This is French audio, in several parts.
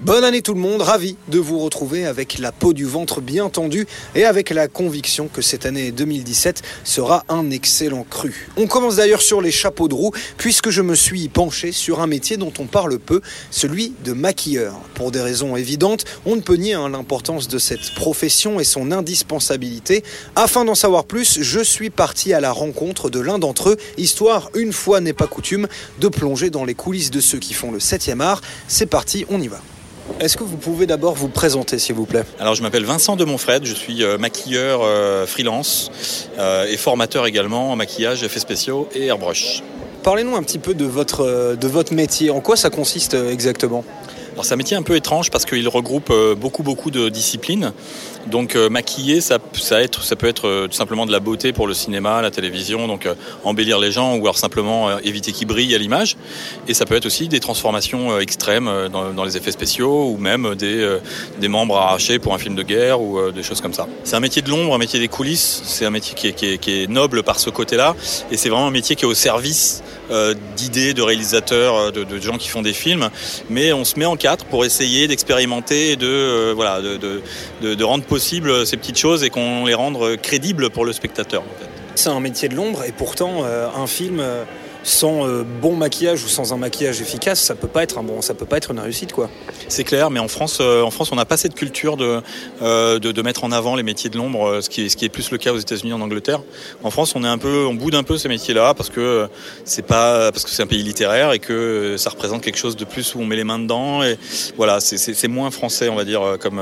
Bonne année tout le monde, ravi de vous retrouver avec la peau du ventre bien tendue et avec la conviction que cette année 2017 sera un excellent cru. On commence d'ailleurs sur les chapeaux de roue puisque je me suis penché sur un métier dont on parle peu, celui de maquilleur. Pour des raisons évidentes, on ne peut nier hein, l'importance de cette profession et son indispensabilité. Afin d'en savoir plus, je suis parti à la rencontre de l'un d'entre eux, histoire, une fois n'est pas coutume, de plonger dans les coulisses de ceux qui font le 7e art. C'est parti, on y va. Est-ce que vous pouvez d'abord vous présenter, s'il vous plaît? Alors, je m'appelle Vincent de Montfred, je suis euh, maquilleur euh, freelance euh, et formateur également en maquillage, effets spéciaux et airbrush. Parlez-nous un petit peu de votre, de votre métier. En quoi ça consiste exactement? Alors, c'est un métier un peu étrange parce qu'il regroupe euh, beaucoup, beaucoup de disciplines. Donc, euh, maquiller, ça, peut être euh, tout simplement de la beauté pour le cinéma, la télévision, donc embellir les gens ou alors simplement éviter qu'ils brillent à l'image. Et ça peut être aussi des transformations extrêmes dans, les effets spéciaux ou même des, membres arrachés pour un film de guerre ou des choses comme ça. C'est un métier de l'ombre, un métier des coulisses. C'est un métier qui est, noble par ce côté-là. Et c'est vraiment un métier qui est au service d'idées, de réalisateurs, euh, de, gens qui font des films. Mais on se met en quatre pour essayer d'expérimenter euh, de, rendre possible ces petites choses et qu'on les rende crédibles pour le spectateur. C'est un métier de l'ombre et pourtant euh, un film euh, sans euh, bon maquillage ou sans un maquillage efficace, ça peut pas être un bon, ça peut pas être une réussite quoi. C'est clair, mais en France, euh, en France, on n'a pas cette culture de, euh, de, de mettre en avant les métiers de l'ombre, ce qui, est, ce qui est plus le cas aux États-Unis, en Angleterre. En France, on est un peu, on boude un peu ces métiers-là parce que c'est pas, parce que c'est un pays littéraire et que ça représente quelque chose de plus où on met les mains dedans. Et voilà, c'est- moins français, on va dire, comme.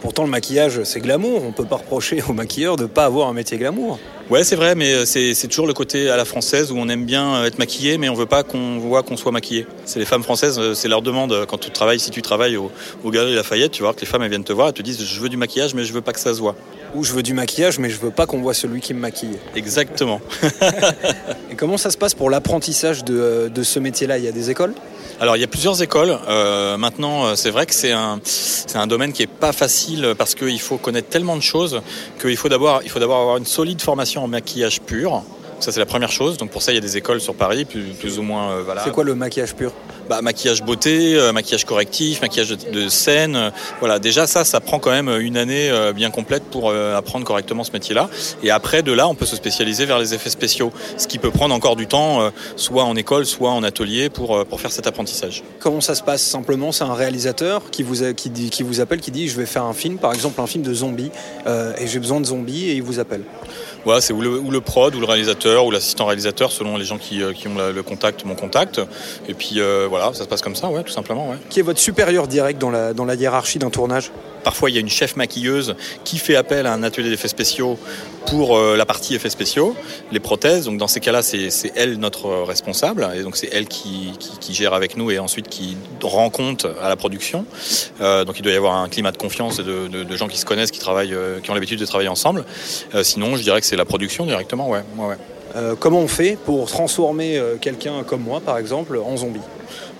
Pourtant le maquillage c'est glamour, on peut pas reprocher aux maquilleurs de pas avoir un métier glamour. Ouais, c'est vrai, mais euh, c'est toujours le côté à la française où on aime bien euh, être maquillé, mais on veut pas qu'on voit qu'on soit maquillé. C'est les femmes françaises, euh, c'est leur demande quand tu travailles, si tu travailles au, au Galerie Lafayette, tu vois que les femmes elles viennent te voir, elles te disent je veux du maquillage, mais je veux pas que ça se voit. Ou je veux du maquillage mais je veux pas qu'on voit celui qui me maquille. Exactement. Et comment ça se passe pour l'apprentissage de, de ce métier-là? Il y a des écoles? Alors il y a plusieurs écoles. Euh, maintenant, c'est vrai que c'est un, c'est un domaine qui est pas facile parce qu'il faut connaître tellement de choses qu'il faut d'abord, il faut d'abord avoir une solide formation en maquillage pur. Ça c'est la première chose. Donc pour ça il y a des écoles sur Paris, plus, ou moins. euh. C'est quoi le maquillage pur? Bah, maquillage beauté, euh, maquillage correctif, maquillage de, de scène. euh, voilà, déjà ça, ça prend quand même une année euh, bien complète pour euh, apprendre correctement ce métier-là. Et après, de là, on peut se spécialiser vers les effets spéciaux, ce qui peut prendre encore du temps, euh, soit en école, soit en atelier, pour, euh, pour faire cet apprentissage. Comment ça se passe Simplement, c'est un réalisateur qui vous, a- qui, dit, qui vous appelle, qui dit je vais faire un film, par exemple un film de zombies, euh, et j'ai besoin de zombies, et il vous appelle. Voilà, c'est ou le, ou le prod, ou le réalisateur, ou l'assistant réalisateur, selon les gens qui, euh, qui ont la- le contact, mon contact. Et puis euh, voilà, ça se passe comme ça, ouais, tout simplement. Ouais. Qui est votre supérieur direct dans la, dans la hiérarchie d'un tournage? Parfois, il y a une chef maquilleuse qui fait appel à un atelier d'effets spéciaux pour euh, la partie effets spéciaux, les prothèses. Donc, dans ces cas-là, c'est elle notre responsable. Et donc, c'est elle qui, qui- qui gère avec nous et ensuite qui rend compte à la production. Euh, donc, il doit y avoir un climat de confiance et de, de- de gens qui se connaissent, qui, travaillent, euh, qui ont l'habitude de travailler ensemble. Sinon, je dirais que c'est la production directement, ouais. ouais, ouais. Comment on fait pour transformer quelqu'un comme moi, par exemple, en zombie?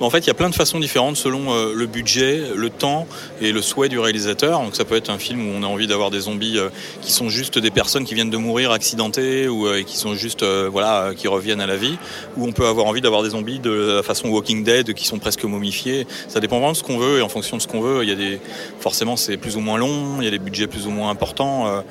En fait, il y a plein de façons différentes selon euh, le budget, le temps et le souhait du réalisateur. Donc ça peut être un film où on a envie d'avoir des zombies euh, qui sont juste des personnes qui viennent de mourir accidentées ou euh, qui sont juste voilà qui reviennent à la vie. Ou on peut avoir envie d'avoir des zombies de la façon Walking Dead qui sont presque momifiés. Ça dépend vraiment de ce qu'on veut et en fonction de ce qu'on veut, il y a des forcément c'est plus ou moins long, il y a des budgets plus ou moins importants.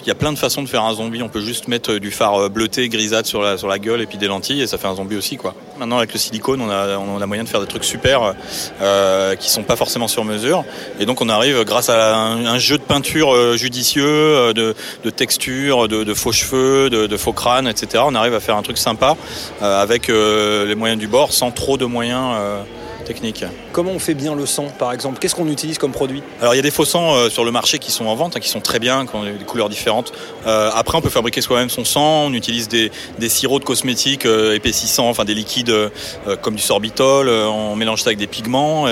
il y a plein de façons de faire un zombie. On peut juste mettre du fard bleuté, grisâtre sur la, sur la gueule et puis des lentilles et ça fait un zombie aussi quoi. Maintenant avec le silicone, on a, on a moyen faire des trucs super euh, qui sont pas forcément sur mesure. Et donc on arrive grâce à un, jeu de peinture euh, judicieux, euh, de, de texture, de, faux cheveux, de, faux crânes, etc. On arrive à faire un truc sympa avec les moyens du bord sans trop de moyens technique. Comment on fait bien le sang, par exemple? Qu'est-ce qu'on utilise comme produit? Alors, il y a des faux sangs euh, sur le marché qui sont en vente, hein, qui sont très bien, qui ont des couleurs différentes. Euh, après, on peut fabriquer soi-même son sang. On utilise des, sirops de cosmétiques euh, épaississants, enfin des liquides comme du sorbitol. on mélange ça avec des pigments.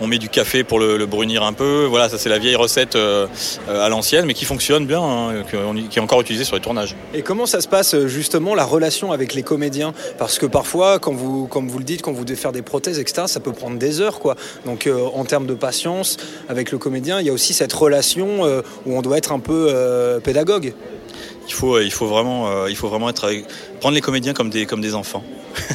on met du café pour le, brunir un peu. Voilà, ça c'est la vieille recette à l'ancienne, mais qui fonctionne bien, hein, qui est encore utilisée sur les tournages. Et comment ça se passe justement la relation avec les comédiens? Parce que parfois, quand vous, comme vous le dites, quand vous devez faire des prothèses, etc., ça peut prendre des heures. Quoi. Donc euh, en termes de patience avec le comédien, il y a aussi cette relation euh, où on doit être un peu euh, pédagogue. Il faut, vraiment être prendre les comédiens comme des, comme des enfants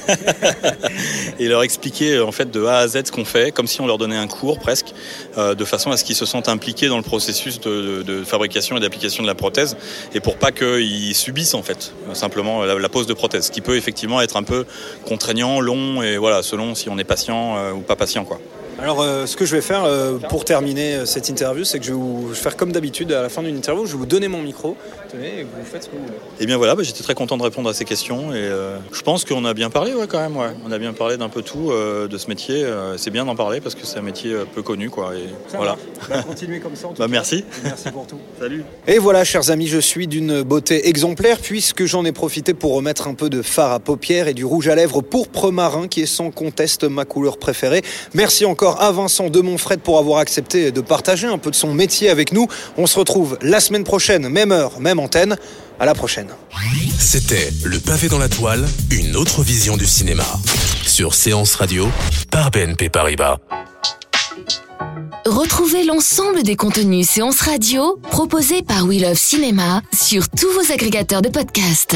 et leur expliquer en fait de A à Z ce qu'on fait, comme si on leur donnait un cours presque, de façon à ce qu'ils se sentent impliqués dans le processus de, fabrication et d'application de la prothèse, et pour pas qu'ils subissent en fait simplement la, pose de prothèse, qui peut effectivement être un peu contraignant, long et voilà selon si on est patient ou pas patient quoi. Alors, euh, ce que je vais faire euh, pour terminer euh, cette interview, c'est que je vais, vous, faire comme d'habitude à la fin d'une interview, je vais vous donner mon micro. Tenez, et vous faites ce que vous voulez. Eh bien voilà, bah, j'étais très content de répondre à ces questions et je pense qu'on a bien parlé, ouais, quand même. Ouais. On a bien parlé d'un peu tout de ce métier. c'est bien d'en parler parce que c'est un métier peu connu, quoi. Et voilà. Bah, continuez comme ça. bah, merci. merci pour tout. Salut. Et voilà, chers amis, je suis d'une beauté exemplaire puisque j'en ai profité pour remettre un peu de fard à paupières et du rouge à lèvres pourpre marin qui est sans conteste ma couleur préférée. Merci encore à Vincent de mon Fred pour avoir accepté de partager un peu de son métier avec nous. On se retrouve la semaine prochaine, même heure, même antenne. À la prochaine. C'était Le pavé dans la toile, une autre vision du cinéma. Sur Séance Radio, par BNP Paribas. Retrouvez l'ensemble des contenus Séance Radio proposés par We Love Cinéma sur tous vos agrégateurs de podcasts.